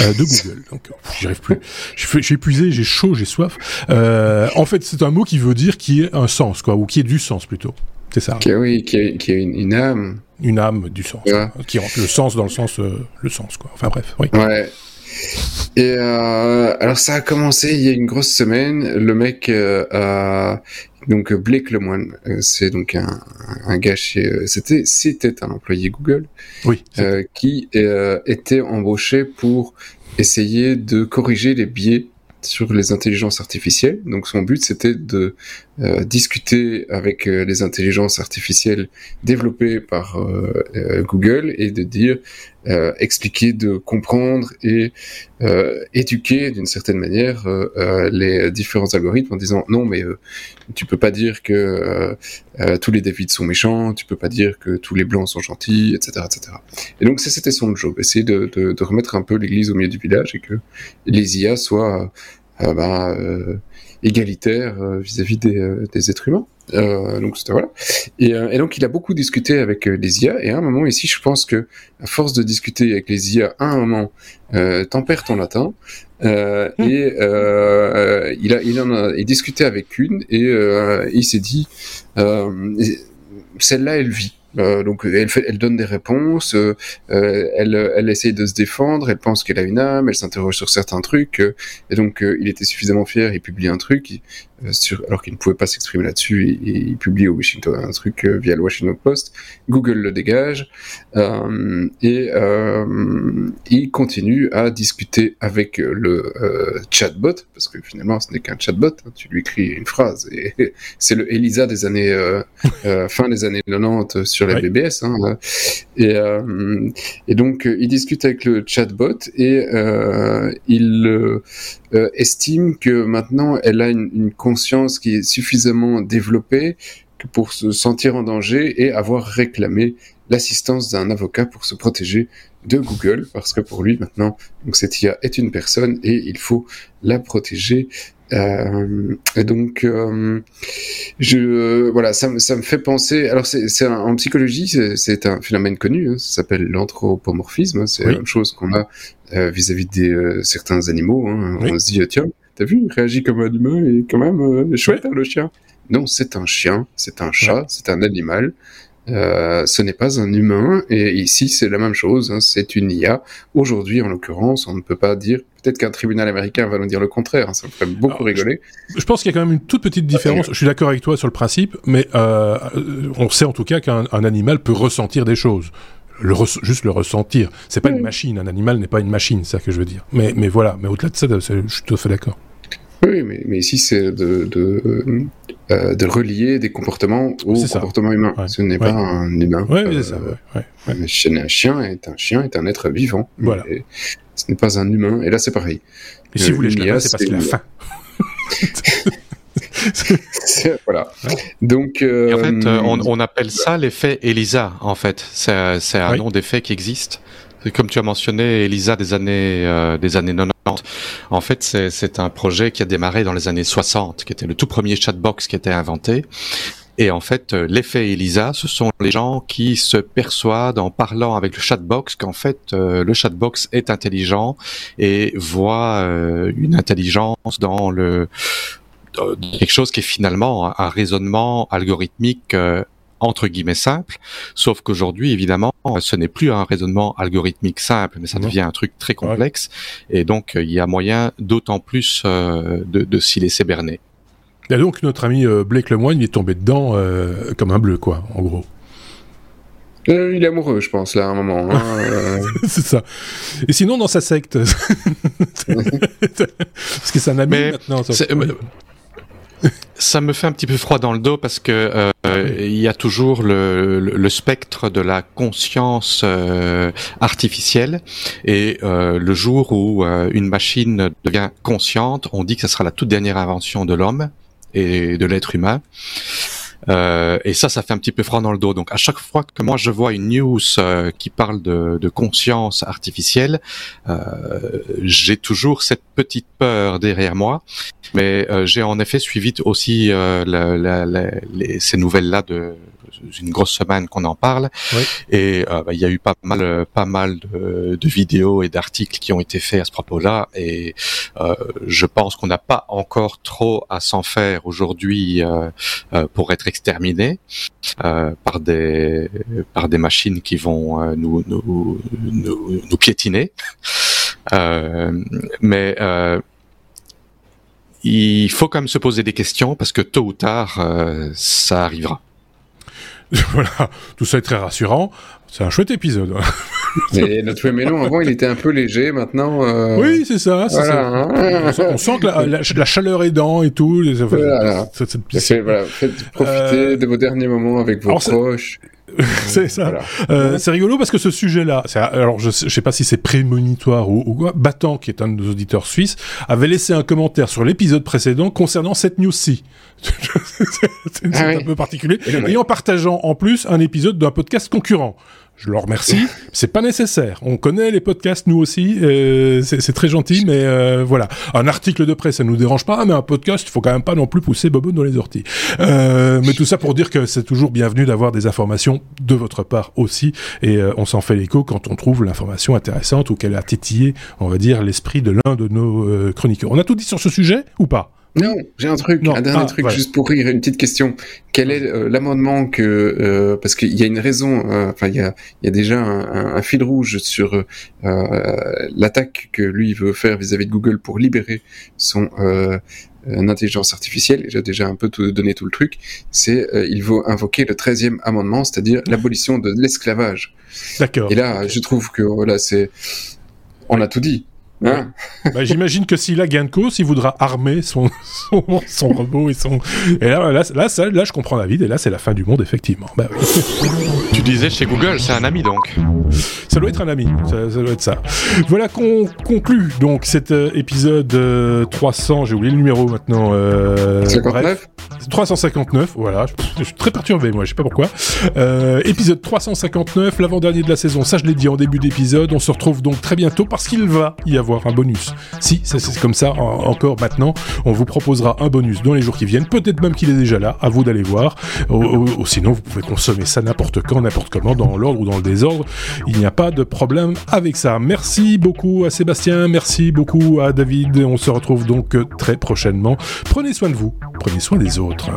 euh, de Google. Donc, j'y arrive plus. Je suis épuisé, j'ai chaud, j'ai soif. Euh, en fait, c'est un mot qui veut dire qui est un sens, quoi, ou qui est du sens plutôt. C'est ça. Qui, oui, qui a une, âme. Une âme du sens. Qui rentre le sens dans le ssens, euh, le sens, quoi. Enfin bref, oui. Ouais. Et euh, alors ça a commencé il y a une grosse semaine. Le mec euh, a donc Blake Lemoine, euh, c'est donc un, un gars chez, euh, c'était c'était un employé Google, oui, euh, qui était embauché pour essayer de corriger les biais sur les intelligences artificielles. Donc son but c'était de euh, discuter avec les intelligences artificielles développées par euh, Google et de dire euh, expliquer, de comprendre et euh, éduquer d'une certaine manière les différents algorithmes en disant non mais tu peux pas dire que tous les David sont méchants, tu peux pas dire que tous les blancs sont gentils, etc., etc. Et donc c'était son job, essayer de, remettre un peu l'église au milieu du village et que les IA soient bah, égalitaires vis-à-vis des, des êtres humains. Euh, donc c'était voilà. Et, euh, et, donc il a beaucoup discuté avec euh, les IA. Et à un moment ici, je pense que à force de discuter avec les IA, à un moment, euh, t'en perds ton latin. Euh. Et euh, il a, il en a, il discuté avec une et il s'est dit, celle-là, elle vit. Euh, donc elle, fait, elle donne des réponses, euh, elle, elle essaye de se défendre, elle pense qu'elle a une âme, elle s'interroge sur certains trucs, et donc il était suffisamment fier, il publie un truc, euh, sur, alors qu'il ne pouvait pas s'exprimer là-dessus, et, il publie au Washington un truc euh, via le Washington Post. Google le dégage euh, et il continue à discuter avec le chatbot parce que finalement ce n'est qu'un chatbot. Hein, tu lui écris une phrase et c'est le Elisa des années fin des années 90 sur les BBS. Hein, et, et donc il discute avec le chatbot et il euh, estime que maintenant elle a une, une, conscience qui est suffisamment développée pour se sentir en danger et avoir réclamé l'assistance d'un avocat pour se protéger de Google parce que pour lui maintenant donc cette IA est une personne et il faut la protéger euh, et donc, euh, je voilà, ça, ça, me fait penser. Alors, c'est en psychologie, c'est un phénomène connu. Hein, ça s'appelle l'anthropomorphisme. C'est la même chose qu'on a euh, vis-à-vis de euh, certains animaux. Hein. On se dit tiens, t'as vu, il réagit comme un humain et quand même chouette hein, le chien. Non, c'est un chien, c'est un chat, c'est un animal. Euh, ce n'est pas un humain, et ici c'est la même chose, hein, c'est une IA. Aujourd'hui, en l'occurrence, on ne peut pas dire, peut-être qu'un tribunal américain va nous dire le contraire, hein, ça me ferait beaucoup rigoler. Je, pense qu'il y a quand même une toute petite différence, je suis d'accord avec toi sur le principe, mais euh, on sait en tout cas qu'un animal peut ressentir des choses. Le juste le ressentir. C'est pas une machine, un animal n'est pas une machine, c'est ça que je veux dire. Mais, mais voilà, mais au-delà de ça, je suis tout à fait d'accord. Oui, mais, mais ici, c'est de, de, euh, de relier des comportements au comportement humain. Ce n'est pas un humain. Oui, c'est ça. Euh, un chien est un chien est un être vivant. Voilà. ce n'est pas un humain. Et là, c'est pareil. Et si vous voulez, je c'est parce qu'il a faim. voilà. Donc, euh... en fait, euh, on, on, appelle ça l'effet Elisa. En fait, c'est un nom d'effet qui existe comme tu as mentionné, Elisa des années euh, des années 90. En fait, c'est un projet qui a démarré dans les années 60, qui était le tout premier chatbox qui était inventé. Et en fait, euh, l'effet Elisa, ce sont les gens qui se persuadent en parlant avec le chatbox qu'en fait euh, le chatbox est intelligent et voit une intelligence dans le quelque chose qui est finalement un raisonnement algorithmique entre guillemets simple, sauf qu'aujourd'hui, évidemment, ce n'est plus un raisonnement algorithmique simple, mais ça devient un truc très complexe, et donc il y a moyen d'autant plus euh, de, de s'y laisser berner. Et donc notre ami euh, Blake Lemoine, il est tombé dedans euh, comme un bleu, quoi, en gros. il est amoureux, je pense, là, à un moment. Hein, c'est ça. Et sinon, dans sa secte, parce que c'est un ami maintenant. Ça ça me fait un petit peu froid dans le dos parce que euh, il y a toujours le, le, spectre de la conscience euh, artificielle et euh, le jour où une machine devient consciente, on dit que ce sera la toute dernière invention de l'homme et de l'être humain. Euh, et ça, ça fait un petit peu froid dans le dos. Donc à chaque fois que moi je vois une news euh, qui parle de, de, conscience artificielle, euh, j'ai toujours cette petite peur derrière moi. Mais euh, j'ai en effet suivi aussi la, la, les, ces nouvelles-là de une grosse semaine qu'on en parle. Oui. Et bah, il y a eu pas mal, pas mal de, de vidéos et d'articles qui ont été faits à ce propos-là. Et je pense qu'on n'a pas encore trop à s'en faire aujourd'hui pour être exterminés euh, par des par des machines qui vont euh, nous, nous, nous, piétiner. Euh, mais il faut quand même se poser des questions parce que tôt ou tard, ça arrivera. voilà, tout ça est très rassurant. C'est un chouette épisode. Mais notre Mélon, avant, il était un peu léger. Maintenant. Euh... Oui, c'est ça. ça. Hein. On, sent, que la, la, chaleur est dans et tout. Voilà. voilà. Faites profiter euh... de vos derniers moments avec vos proches. c'est ça. Euh, c'est rigolo parce que ce sujet-là, alors je sais, sais pas si c'est prémonitoire ou, ou quoi, Battant, qui est un de nos auditeurs suisses, avait laissé un commentaire sur l'épisode précédent concernant cette news-ci. c'est ah un peu particulier. Et en partageant en plus un épisode d'un podcast concurrent je leur remercie. c'est pas nécessaire. On connaît les podcasts nous aussi. C'est très gentil, mais euh, voilà. Un article de presse, ça nous dérange pas, mais un podcast, il faut quand même pas non plus pousser Bobo dans les orties. Euh, mais tout ça pour dire que c'est toujours bienvenu d'avoir des informations de votre part aussi, et euh, on s'en fait l'écho quand on trouve l'information intéressante ou qu'elle a titillé, on va dire, l'esprit de l'un de nos euh, chroniqueurs. On a tout dit sur ce sujet ou pas? Non, j'ai un truc, un dernier ah, truc juste pour rire, une petite question. Quel est euh, l'amendement que euh, parce qu'il y a une raison, euh, enfin il y a, y a déjà un, un, fil rouge sur l'attaque que lui veut faire vis-à-vis de Google pour libérer son intelligence artificielle. J'ai déjà un peu tout, donné tout le truc. C'est il veut invoquer le 13e amendement, c'est-à-dire l'abolition de l'esclavage. D'accord. Et là, je trouve que voilà, c'est on a tout dit. Hein bah, J'imagine que s'il a gain de cause, il voudra armer son, son, robot et son. Et là, là, là, ça, là, je comprends David, et là, c'est la fin du monde, effectivement. Bah, oui. Tu disais chez Google, c'est un ami donc Ça doit être un ami, ça, doit être ça. Voilà qu'on conclut donc cet euh, épisode 300, euh, j'ai oublié le numéro maintenant. Euh, 59 359, voilà. Je, suis très perturbé, moi, je sais pas pourquoi. Euh, épisode 359, l'avant-dernier de la saison, ça je l'ai dit en début d'épisode. On se retrouve donc très bientôt parce qu'il va y avoir un bonus. Si, c'est comme ça encore maintenant. On vous proposera un bonus dans les jours qui viennent. Peut-être même qu'il est déjà là. À vous d'aller voir. Ou, sinon, vous pouvez consommer ça n'importe quand, n'importe comment, dans l'ordre ou dans le désordre. Il n'y a pas de problème avec ça. Merci beaucoup à Sébastien. Merci beaucoup à David. On se retrouve donc très prochainement. Prenez soin de vous. Prenez soin des autres.